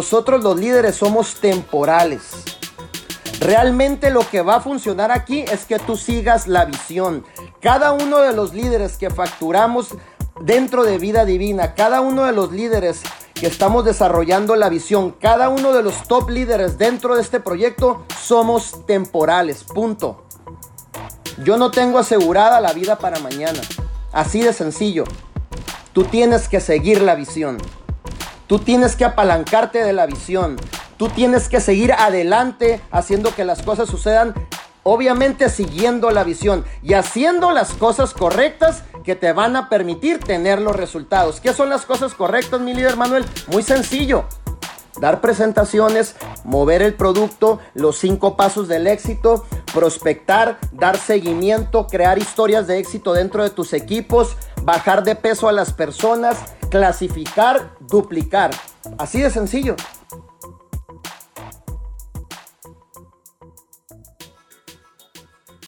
Nosotros los líderes somos temporales. Realmente lo que va a funcionar aquí es que tú sigas la visión. Cada uno de los líderes que facturamos dentro de vida divina, cada uno de los líderes que estamos desarrollando la visión, cada uno de los top líderes dentro de este proyecto somos temporales, punto. Yo no tengo asegurada la vida para mañana. Así de sencillo. Tú tienes que seguir la visión. Tú tienes que apalancarte de la visión. Tú tienes que seguir adelante haciendo que las cosas sucedan, obviamente siguiendo la visión y haciendo las cosas correctas que te van a permitir tener los resultados. ¿Qué son las cosas correctas, mi líder Manuel? Muy sencillo. Dar presentaciones, mover el producto, los cinco pasos del éxito, prospectar, dar seguimiento, crear historias de éxito dentro de tus equipos, bajar de peso a las personas, clasificar, duplicar. Así de sencillo.